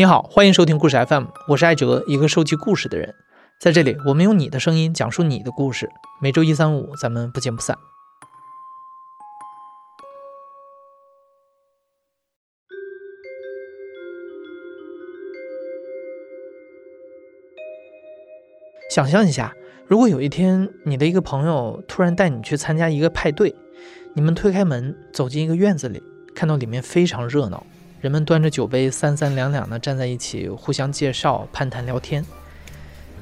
你好，欢迎收听故事 FM，我是艾哲，一个收集故事的人。在这里，我们用你的声音讲述你的故事。每周一、三、五，咱们不见不散。想象一下，如果有一天你的一个朋友突然带你去参加一个派对，你们推开门走进一个院子里，看到里面非常热闹，人们端着酒杯三三两两的站在一起，互相介绍、攀谈、聊天。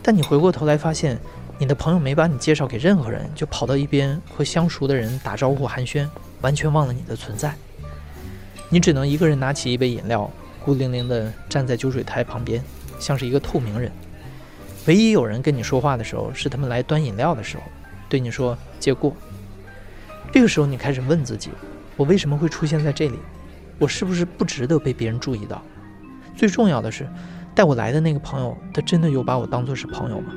但你回过头来发现，你的朋友没把你介绍给任何人，就跑到一边和相熟的人打招呼寒暄，完全忘了你的存在。你只能一个人拿起一杯饮料，孤零零的站在酒水台旁边，像是一个透明人。唯一有人跟你说话的时候，是他们来端饮料的时候，对你说“借过”。这个时候，你开始问自己：我为什么会出现在这里？我是不是不值得被别人注意到？最重要的是，带我来的那个朋友，他真的有把我当作是朋友吗？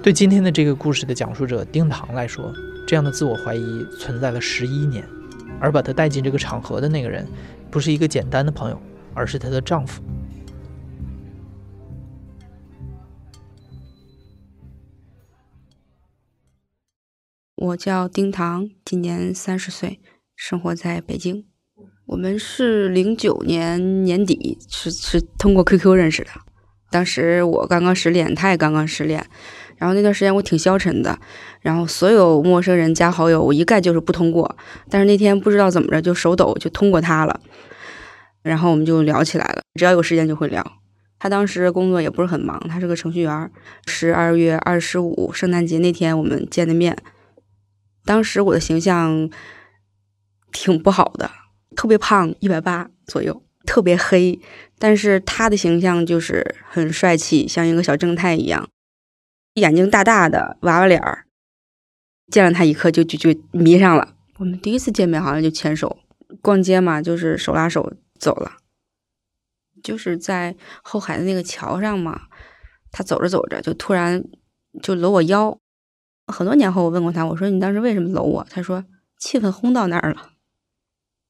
对今天的这个故事的讲述者丁糖来说，这样的自我怀疑存在了十一年，而把他带进这个场合的那个人，不是一个简单的朋友，而是她的丈夫。我叫丁糖，今年三十岁，生活在北京。我们是零九年年底是是通过 QQ 认识的，当时我刚刚失恋，他也刚刚失恋，然后那段时间我挺消沉的，然后所有陌生人加好友，我一概就是不通过。但是那天不知道怎么着就手抖就通过他了，然后我们就聊起来了，只要有时间就会聊。他当时工作也不是很忙，他是个程序员。十二月二十五圣诞节那天我们见的面。当时我的形象挺不好的，特别胖，一百八左右，特别黑。但是他的形象就是很帅气，像一个小正太一样，眼睛大大的，娃娃脸儿。见了他一刻就就就迷上了。我们第一次见面好像就牵手，逛街嘛，就是手拉手走了。就是在后海的那个桥上嘛，他走着走着就突然就搂我腰。很多年后，我问过他，我说：“你当时为什么搂我？”他说：“气氛烘到那儿了，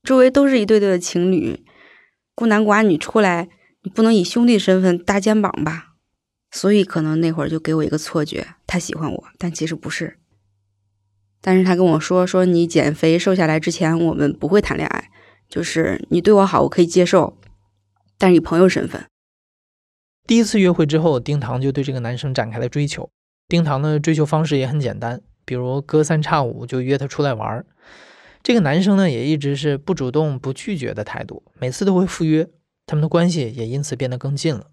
周围都是一对对的情侣，孤男寡女出来，你不能以兄弟身份搭肩膀吧？所以可能那会儿就给我一个错觉，他喜欢我，但其实不是。但是他跟我说：说你减肥瘦下来之前，我们不会谈恋爱，就是你对我好，我可以接受，但是以朋友身份。第一次约会之后，丁糖就对这个男生展开了追求。”丁糖的追求方式也很简单，比如隔三差五就约他出来玩儿。这个男生呢，也一直是不主动、不拒绝的态度，每次都会赴约，他们的关系也因此变得更近了。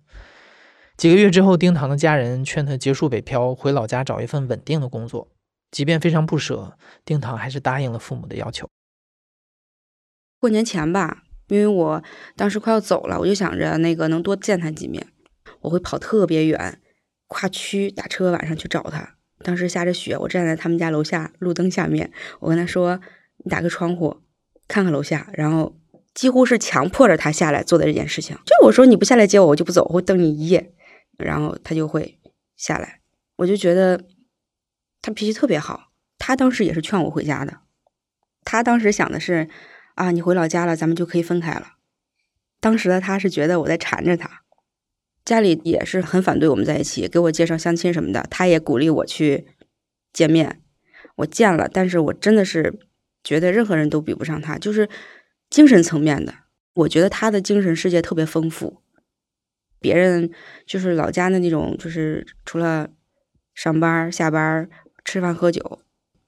几个月之后，丁糖的家人劝他结束北漂，回老家找一份稳定的工作。即便非常不舍，丁糖还是答应了父母的要求。过年前吧，因为我当时快要走了，我就想着那个能多见他几面，我会跑特别远。跨区打车晚上去找他，当时下着雪，我站在他们家楼下路灯下面，我跟他说：“你打开窗户看看楼下。”然后几乎是强迫着他下来做的这件事情。就我说你不下来接我，我就不走，我会等你一夜。然后他就会下来，我就觉得他脾气特别好。他当时也是劝我回家的，他当时想的是啊，你回老家了，咱们就可以分开了。当时的他是觉得我在缠着他。家里也是很反对我们在一起，给我介绍相亲什么的。他也鼓励我去见面，我见了，但是我真的是觉得任何人都比不上他，就是精神层面的。我觉得他的精神世界特别丰富，别人就是老家的那种，就是除了上班、下班、吃饭、喝酒，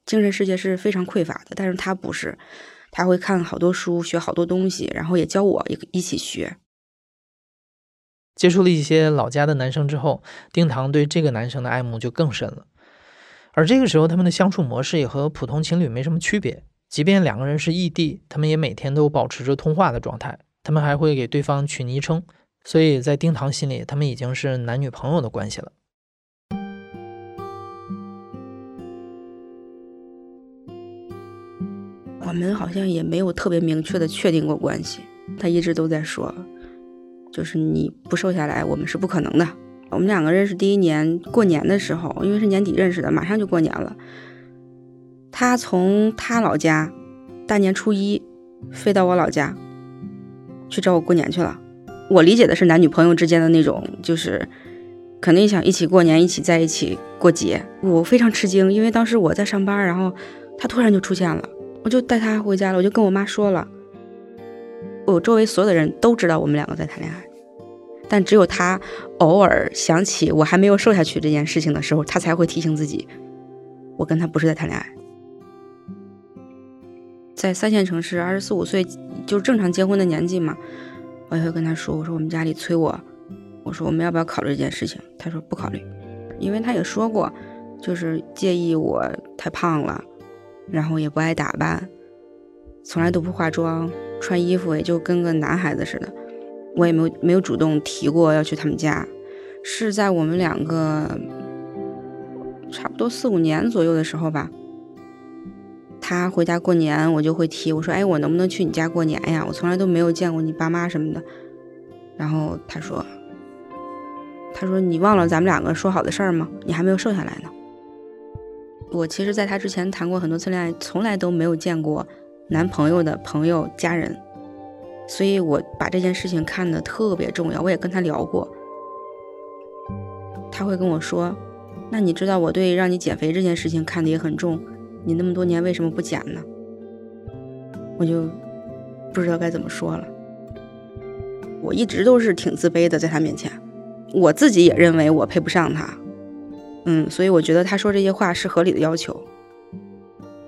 精神世界是非常匮乏的。但是他不是，他会看好多书，学好多东西，然后也教我一一起学。接触了一些老家的男生之后，丁糖对这个男生的爱慕就更深了。而这个时候，他们的相处模式也和普通情侣没什么区别。即便两个人是异地，他们也每天都保持着通话的状态。他们还会给对方取昵称，所以在丁糖心里，他们已经是男女朋友的关系了。我们好像也没有特别明确的确定过关系，他一直都在说。就是你不瘦下来，我们是不可能的。我们两个认识第一年过年的时候，因为是年底认识的，马上就过年了。他从他老家大年初一飞到我老家去找我过年去了。我理解的是男女朋友之间的那种，就是肯定想一起过年，一起在一起过节。我非常吃惊，因为当时我在上班，然后他突然就出现了，我就带他回家了，我就跟我妈说了。我周围所有的人都知道我们两个在谈恋爱，但只有他偶尔想起我还没有瘦下去这件事情的时候，他才会提醒自己，我跟他不是在谈恋爱。在三线城市，二十四五岁就是正常结婚的年纪嘛，我也会跟他说，我说我们家里催我，我说我们要不要考虑这件事情？他说不考虑，因为他也说过，就是介意我太胖了，然后也不爱打扮，从来都不化妆。穿衣服也就跟个男孩子似的，我也没有没有主动提过要去他们家，是在我们两个差不多四五年左右的时候吧。他回家过年，我就会提我说：“哎，我能不能去你家过年呀？我从来都没有见过你爸妈什么的。”然后他说：“他说你忘了咱们两个说好的事儿吗？你还没有瘦下来呢。”我其实，在他之前谈过很多次恋爱，从来都没有见过。男朋友的朋友、家人，所以我把这件事情看得特别重要。我也跟他聊过，他会跟我说：“那你知道我对让你减肥这件事情看得也很重，你那么多年为什么不减呢？”我就不知道该怎么说了。我一直都是挺自卑的，在他面前，我自己也认为我配不上他。嗯，所以我觉得他说这些话是合理的要求。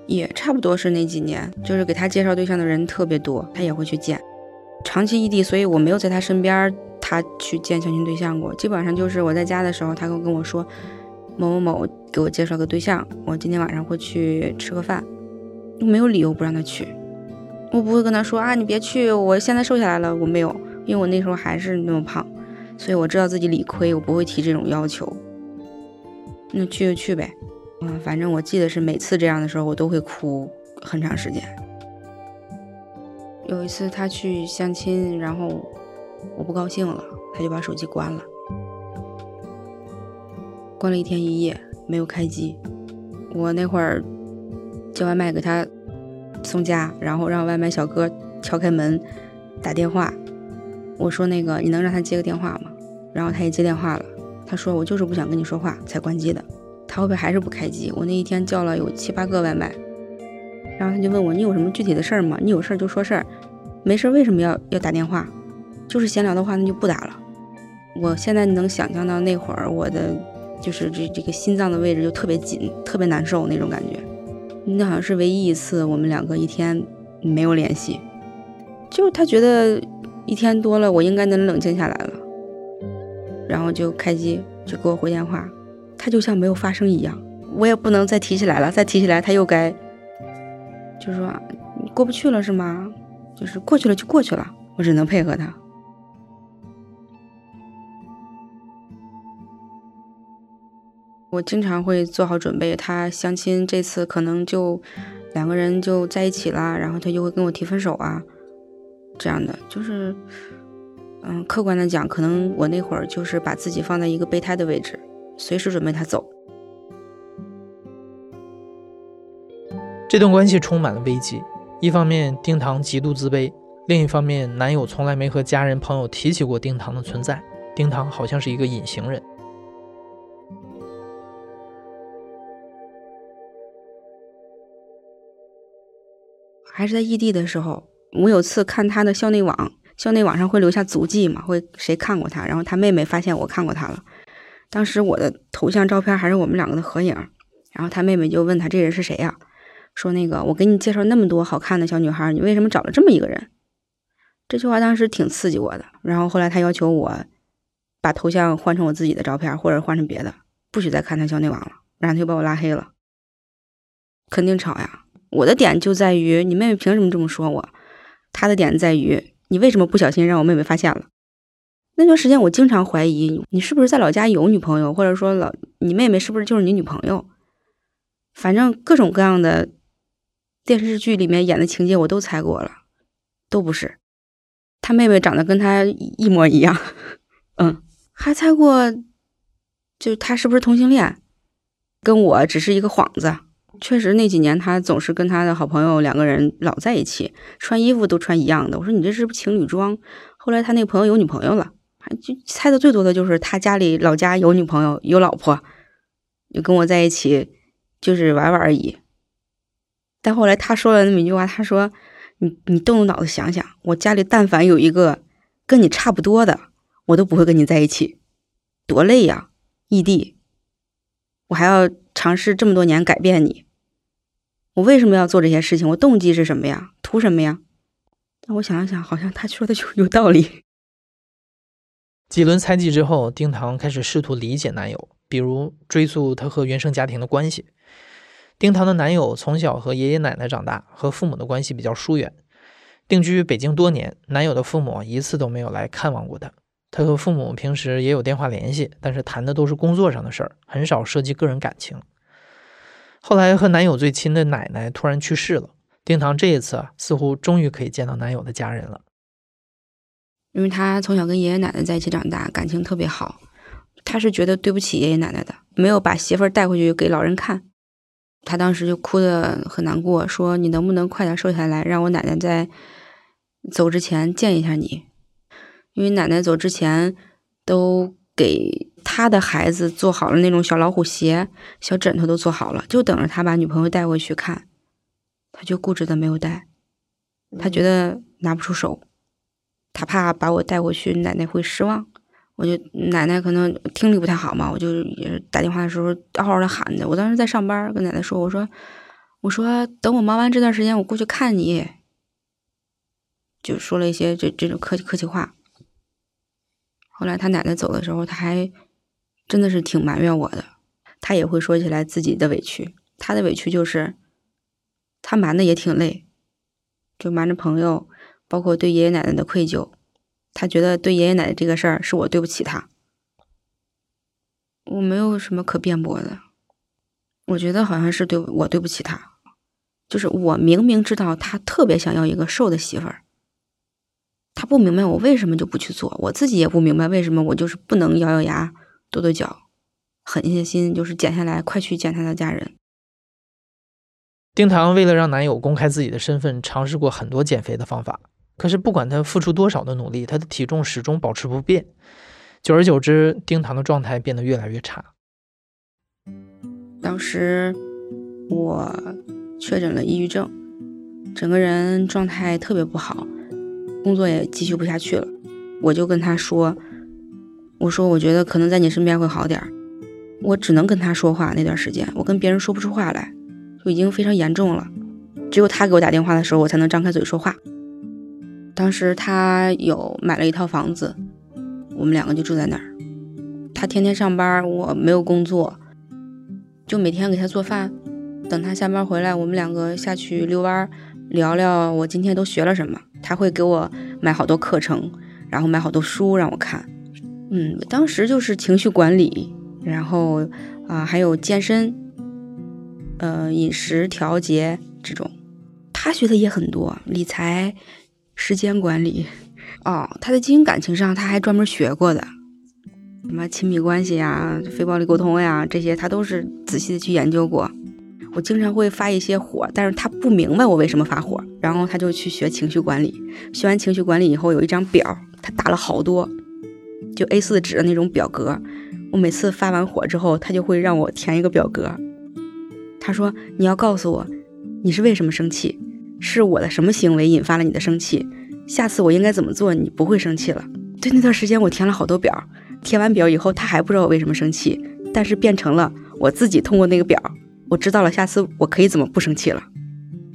也差不多是那几年，就是给他介绍对象的人特别多，他也会去见。长期异地，所以我没有在他身边，他去见相亲对象过。基本上就是我在家的时候，他会跟我说某某某给我介绍个对象，我今天晚上会去吃个饭。没有理由不让他去，我不会跟他说啊，你别去，我现在瘦下来了。我没有，因为我那时候还是那么胖，所以我知道自己理亏，我不会提这种要求。那去就去呗。嗯，反正我记得是每次这样的时候，我都会哭很长时间。有一次他去相亲，然后我不高兴了，他就把手机关了，关了一天一夜没有开机。我那会儿叫外卖给他送家，然后让外卖小哥敲开门打电话，我说那个你能让他接个电话吗？然后他也接电话了，他说我就是不想跟你说话才关机的。他会不会还是不开机？我那一天叫了有七八个外卖，然后他就问我：“你有什么具体的事儿吗？你有事儿就说事儿，没事儿为什么要要打电话？就是闲聊的话，那就不打了。”我现在能想象到那会儿我的就是这这个心脏的位置就特别紧，特别难受那种感觉。那好像是唯一一次我们两个一天没有联系，就是他觉得一天多了我应该能冷静下来了，然后就开机就给我回电话。他就像没有发生一样，我也不能再提起来了，再提起来他又该，就是说过不去了是吗？就是过去了就过去了，我只能配合他。我经常会做好准备，他相亲这次可能就两个人就在一起啦，然后他就会跟我提分手啊，这样的就是，嗯，客观的讲，可能我那会儿就是把自己放在一个备胎的位置。随时准备他走。这段关系充满了危机。一方面，丁糖极度自卑；另一方面，男友从来没和家人朋友提起过丁糖的存在。丁糖好像是一个隐形人。还是在异地的时候，我有次看他的校内网，校内网上会留下足迹嘛？会谁看过他？然后他妹妹发现我看过他了。当时我的头像照片还是我们两个的合影，然后他妹妹就问他这人是谁呀？说那个我给你介绍那么多好看的小女孩，你为什么找了这么一个人？这句话当时挺刺激我的。然后后来他要求我把头像换成我自己的照片，或者换成别的，不许再看他校内网了，然后他就把我拉黑了。肯定吵呀！我的点就在于你妹妹凭什么这么说我？他的点在于你为什么不小心让我妹妹发现了？那段时间，我经常怀疑你是不是在老家有女朋友，或者说老你妹妹是不是就是你女朋友？反正各种各样的电视剧里面演的情节我都猜过了，都不是。他妹妹长得跟他一模一样，嗯，还猜过，就他是不是同性恋？跟我只是一个幌子。确实那几年他总是跟他的好朋友两个人老在一起，穿衣服都穿一样的。我说你这是不情侣装？后来他那个朋友有女朋友了，还就猜的最多的就是他家里老家有女朋友有老婆，就跟我在一起就是玩玩而已。但后来他说了那么一句话，他说：“你你动动脑子想想，我家里但凡有一个跟你差不多的，我都不会跟你在一起，多累呀，异地，我还要尝试这么多年改变你，我为什么要做这些事情？我动机是什么呀？图什么呀？”但我想了想，好像他说的就有道理。几轮猜忌之后，丁糖开始试图理解男友，比如追溯他和原生家庭的关系。丁糖的男友从小和爷爷奶奶长大，和父母的关系比较疏远。定居北京多年，男友的父母一次都没有来看望过他。他和父母平时也有电话联系，但是谈的都是工作上的事儿，很少涉及个人感情。后来和男友最亲的奶奶突然去世了。丁糖这一次啊，似乎终于可以见到男友的家人了。因为他从小跟爷爷奶奶在一起长大，感情特别好。他是觉得对不起爷爷奶奶的，没有把媳妇儿带回去给老人看。他当时就哭得很难过，说：“你能不能快点瘦下来，让我奶奶在走之前见一下你？因为奶奶走之前都给他的孩子做好了那种小老虎鞋、小枕头都做好了，就等着他把女朋友带回去看。”他就固执的没有带，他觉得拿不出手，他怕把我带回去，奶奶会失望。我就奶奶可能听力不太好嘛，我就也打电话的时候嗷嗷的喊的。我当时在上班，跟奶奶说：“我说，我说等我忙完这段时间，我过去看你。”就说了一些这这种客气客气话。后来他奶奶走的时候，他还真的是挺埋怨我的，他也会说起来自己的委屈，他的委屈就是。他瞒的也挺累，就瞒着朋友，包括对爷爷奶奶的愧疚。他觉得对爷爷奶奶这个事儿是我对不起他，我没有什么可辩驳的。我觉得好像是对我对不起他，就是我明明知道他特别想要一个瘦的媳妇儿，他不明白我为什么就不去做，我自己也不明白为什么我就是不能咬咬牙、跺跺脚、狠下心，就是减下来，快去见他的家人。丁糖为了让男友公开自己的身份，尝试过很多减肥的方法。可是不管他付出多少的努力，他的体重始终保持不变。久而久之，丁糖的状态变得越来越差。当时我确诊了抑郁症，整个人状态特别不好，工作也继续不下去了。我就跟他说：“我说我觉得可能在你身边会好点儿。”我只能跟他说话那段时间，我跟别人说不出话来。就已经非常严重了，只有他给我打电话的时候，我才能张开嘴说话。当时他有买了一套房子，我们两个就住在那儿。他天天上班，我没有工作，就每天给他做饭。等他下班回来，我们两个下去遛弯，聊聊我今天都学了什么。他会给我买好多课程，然后买好多书让我看。嗯，当时就是情绪管理，然后啊，还有健身。呃，饮食调节这种，他学的也很多，理财、时间管理。哦，他在经营感情上，他还专门学过的，什么亲密关系呀、非暴力沟通呀，这些他都是仔细的去研究过。我经常会发一些火，但是他不明白我为什么发火，然后他就去学情绪管理。学完情绪管理以后，有一张表，他打了好多，就 A4 纸的那种表格。我每次发完火之后，他就会让我填一个表格。他说：“你要告诉我，你是为什么生气？是我的什么行为引发了你的生气？下次我应该怎么做，你不会生气了？”对，那段时间我填了好多表，填完表以后，他还不知道我为什么生气，但是变成了我自己通过那个表，我知道了下次我可以怎么不生气了。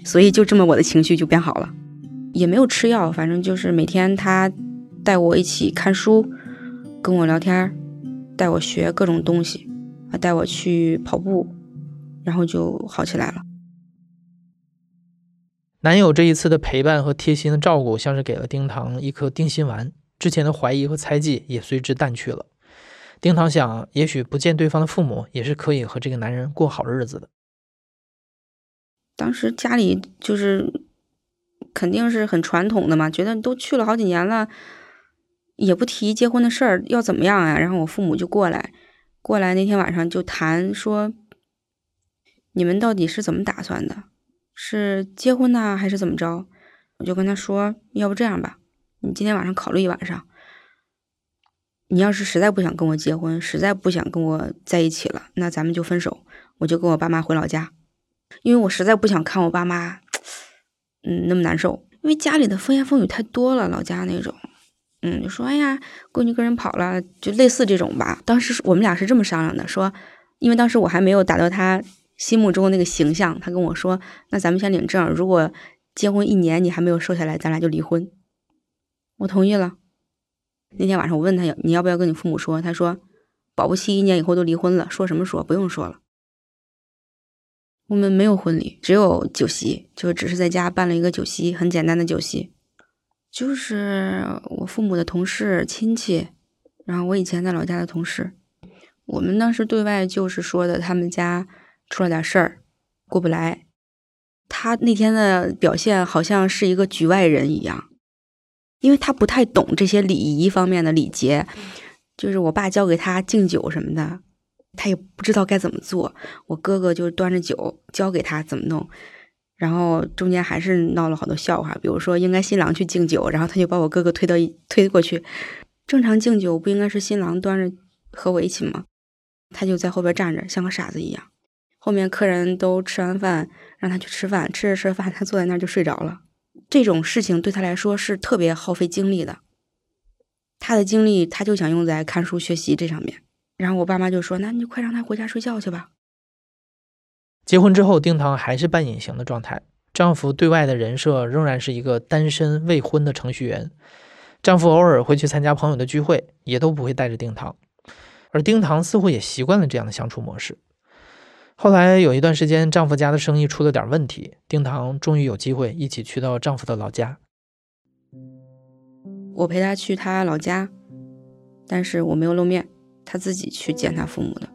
所以就这么我的情绪就变好了，也没有吃药，反正就是每天他带我一起看书，跟我聊天，带我学各种东西，啊带我去跑步。然后就好起来了。男友这一次的陪伴和贴心的照顾，像是给了丁糖一颗定心丸，之前的怀疑和猜忌也随之淡去了。丁糖想，也许不见对方的父母，也是可以和这个男人过好日子的。当时家里就是肯定是很传统的嘛，觉得都去了好几年了，也不提结婚的事儿，要怎么样呀？然后我父母就过来，过来那天晚上就谈说。你们到底是怎么打算的？是结婚呢，还是怎么着？我就跟他说，要不这样吧，你今天晚上考虑一晚上。你要是实在不想跟我结婚，实在不想跟我在一起了，那咱们就分手。我就跟我爸妈回老家，因为我实在不想看我爸妈，嗯，那么难受。因为家里的风言风语太多了，老家那种，嗯，就说哎呀，闺女跟人跑了，就类似这种吧。当时我们俩是这么商量的，说，因为当时我还没有达到他心目中那个形象，他跟我说，那咱们先领证，如果结婚一年你还没有瘦下来，咱俩就离婚。我同意了。那天晚上我问他要你要不要跟你父母说，他说保不齐一年以后都离婚了，说什么说不用说了。我们没有婚礼，只有酒席，就只是在家办了一个酒席，很简单的酒席，就是我父母的同事亲戚，然后我以前在老家的同事。我们当时对外就是说的，他们家出了点事儿，过不来。他那天的表现好像是一个局外人一样。因为他不太懂这些礼仪方面的礼节，就是我爸教给他敬酒什么的，他也不知道该怎么做。我哥哥就端着酒教给他怎么弄，然后中间还是闹了好多笑话。比如说，应该新郎去敬酒，然后他就把我哥哥推到一推过去。正常敬酒不应该是新郎端着和我一起吗？他就在后边站着，像个傻子一样。后面客人都吃完饭，让他去吃饭，吃着吃着饭，他坐在那儿就睡着了。这种事情对他来说是特别耗费精力的，他的精力他就想用在看书学习这上面。然后我爸妈就说：“那你快让他回家睡觉去吧。”结婚之后，丁糖还是半隐形的状态，丈夫对外的人设仍然是一个单身未婚的程序员。丈夫偶尔会去参加朋友的聚会，也都不会带着丁糖，而丁糖似乎也习惯了这样的相处模式。后来有一段时间，丈夫家的生意出了点问题，丁糖终于有机会一起去到丈夫的老家。我陪她去她老家，但是我没有露面，她自己去见她父母的。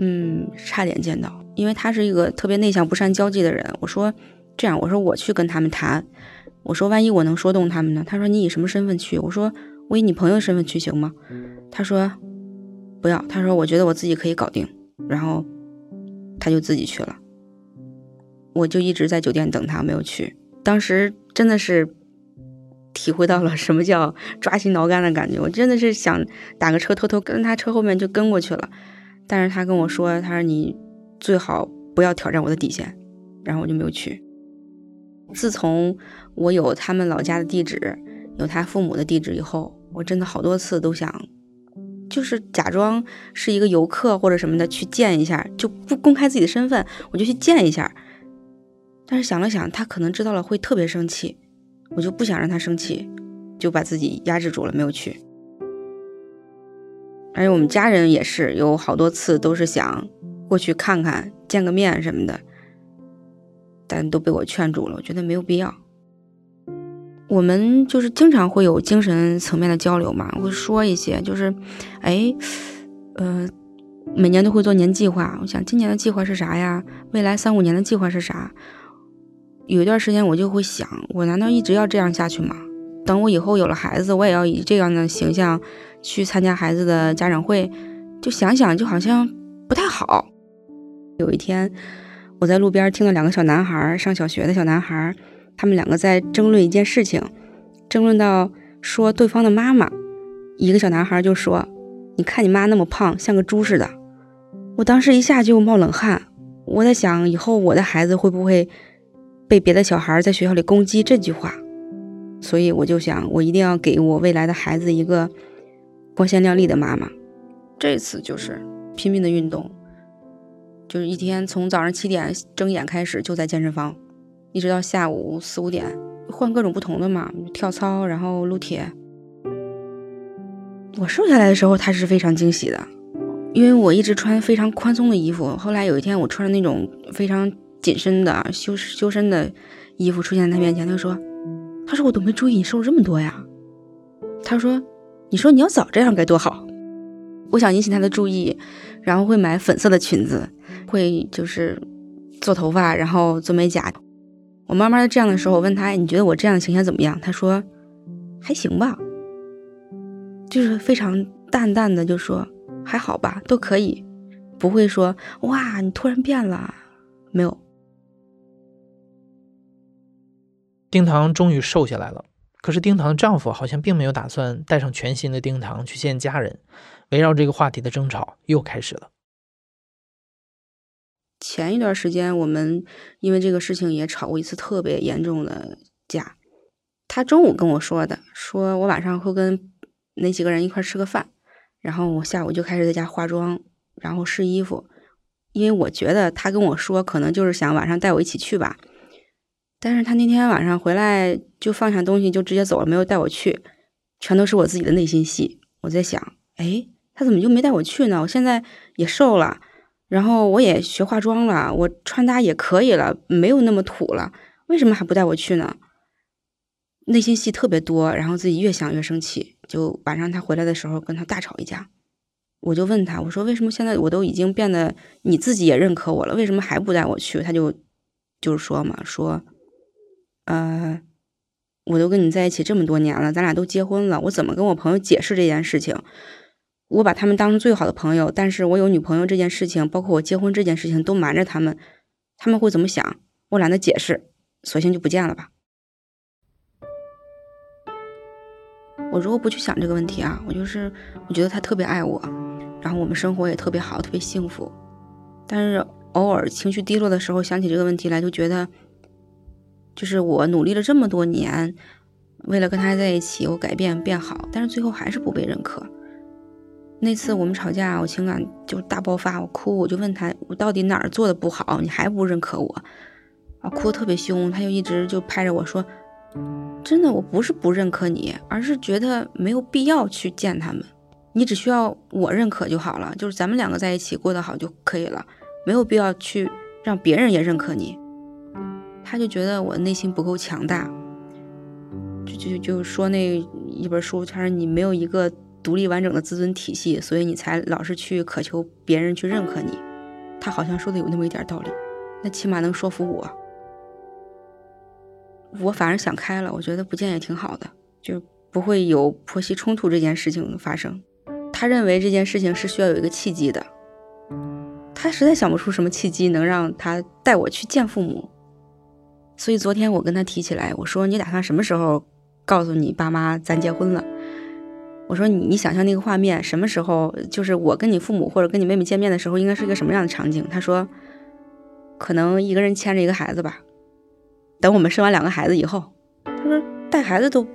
嗯，差点见到，因为她是一个特别内向、不善交际的人。我说这样，我说我去跟他们谈，我说万一我能说动他们呢？她说你以什么身份去？我说我以你朋友身份去行吗？她说不要，她说我觉得我自己可以搞定，然后。他就自己去了，我就一直在酒店等他，没有去。当时真的是体会到了什么叫抓心挠肝的感觉，我真的是想打个车偷偷跟他车后面就跟过去了。但是他跟我说，他说你最好不要挑战我的底线，然后我就没有去。自从我有他们老家的地址，有他父母的地址以后，我真的好多次都想。就是假装是一个游客或者什么的去见一下，就不公开自己的身份，我就去见一下。但是想了想，他可能知道了会特别生气，我就不想让他生气，就把自己压制住了，没有去。而且我们家人也是有好多次都是想过去看看、见个面什么的，但都被我劝住了，我觉得没有必要。我们就是经常会有精神层面的交流嘛，会说一些，就是，哎，呃，每年都会做年计划。我想今年的计划是啥呀？未来三五年的计划是啥？有一段时间我就会想，我难道一直要这样下去吗？等我以后有了孩子，我也要以这样的形象去参加孩子的家长会？就想想，就好像不太好。有一天，我在路边听到两个小男孩，上小学的小男孩。他们两个在争论一件事情，争论到说对方的妈妈，一个小男孩就说：“你看你妈那么胖，像个猪似的。”我当时一下就冒冷汗，我在想以后我的孩子会不会被别的小孩在学校里攻击这句话，所以我就想，我一定要给我未来的孩子一个光鲜亮丽的妈妈。这次就是拼命的运动，就是一天从早上七点睁眼开始就在健身房。一直到下午四五点，换各种不同的嘛，跳操，然后撸铁。我瘦下来的时候，他是非常惊喜的，因为我一直穿非常宽松的衣服。后来有一天，我穿着那种非常紧身的修修身的衣服出现在他面前，他说：“他说我都没注意你瘦了这么多呀。”他说：“你说你要早这样该多好。”我想引起他的注意，然后会买粉色的裙子，会就是做头发，然后做美甲。我慢慢的这样的时候，我问他：“你觉得我这样的形象怎么样？”他说：“还行吧。”就是非常淡淡的就说：“还好吧，都可以。”不会说：“哇，你突然变了。”没有。丁糖终于瘦下来了，可是丁糖的丈夫好像并没有打算带上全新的丁糖去见家人，围绕这个话题的争吵又开始了。前一段时间，我们因为这个事情也吵过一次特别严重的架。他中午跟我说的，说我晚上会跟那几个人一块吃个饭，然后我下午就开始在家化妆，然后试衣服。因为我觉得他跟我说，可能就是想晚上带我一起去吧。但是他那天晚上回来就放下东西就直接走了，没有带我去，全都是我自己的内心戏。我在想，哎，他怎么就没带我去呢？我现在也瘦了。然后我也学化妆了，我穿搭也可以了，没有那么土了，为什么还不带我去呢？内心戏特别多，然后自己越想越生气，就晚上他回来的时候跟他大吵一架。我就问他，我说为什么现在我都已经变得你自己也认可我了，为什么还不带我去？他就就是说嘛，说，呃，我都跟你在一起这么多年了，咱俩都结婚了，我怎么跟我朋友解释这件事情？我把他们当成最好的朋友，但是我有女朋友这件事情，包括我结婚这件事情，都瞒着他们，他们会怎么想？我懒得解释，索性就不见了吧。我如果不去想这个问题啊，我就是我觉得他特别爱我，然后我们生活也特别好，特别幸福。但是偶尔情绪低落的时候，想起这个问题来，就觉得，就是我努力了这么多年，为了跟他在一起，我改变变好，但是最后还是不被认可。那次我们吵架，我情感就大爆发，我哭，我就问他，我到底哪儿做的不好，你还不认可我？啊，哭的特别凶，他就一直就拍着我说：“真的，我不是不认可你，而是觉得没有必要去见他们，你只需要我认可就好了，就是咱们两个在一起过得好就可以了，没有必要去让别人也认可你。”他就觉得我内心不够强大，就就就说那一本书，他说你没有一个。独立完整的自尊体系，所以你才老是去渴求别人去认可你。他好像说的有那么一点道理，那起码能说服我。我反而想开了，我觉得不见也挺好的，就不会有婆媳冲突这件事情发生。他认为这件事情是需要有一个契机的，他实在想不出什么契机能让他带我去见父母。所以昨天我跟他提起来，我说你打算什么时候告诉你爸妈咱结婚了？我说你，你想象那个画面，什么时候就是我跟你父母或者跟你妹妹见面的时候，应该是一个什么样的场景？他说，可能一个人牵着一个孩子吧。等我们生完两个孩子以后，他说带孩子都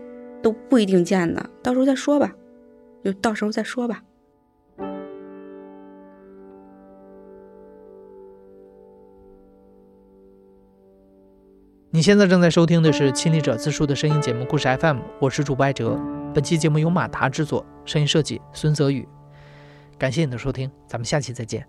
都不一定见呢，到时候再说吧，就到时候再说吧。你现在正在收听的是《亲历者自述》的声音节目《故事 FM》，我是主播艾哲。本期节目由马达制作，声音设计孙泽宇。感谢你的收听，咱们下期再见。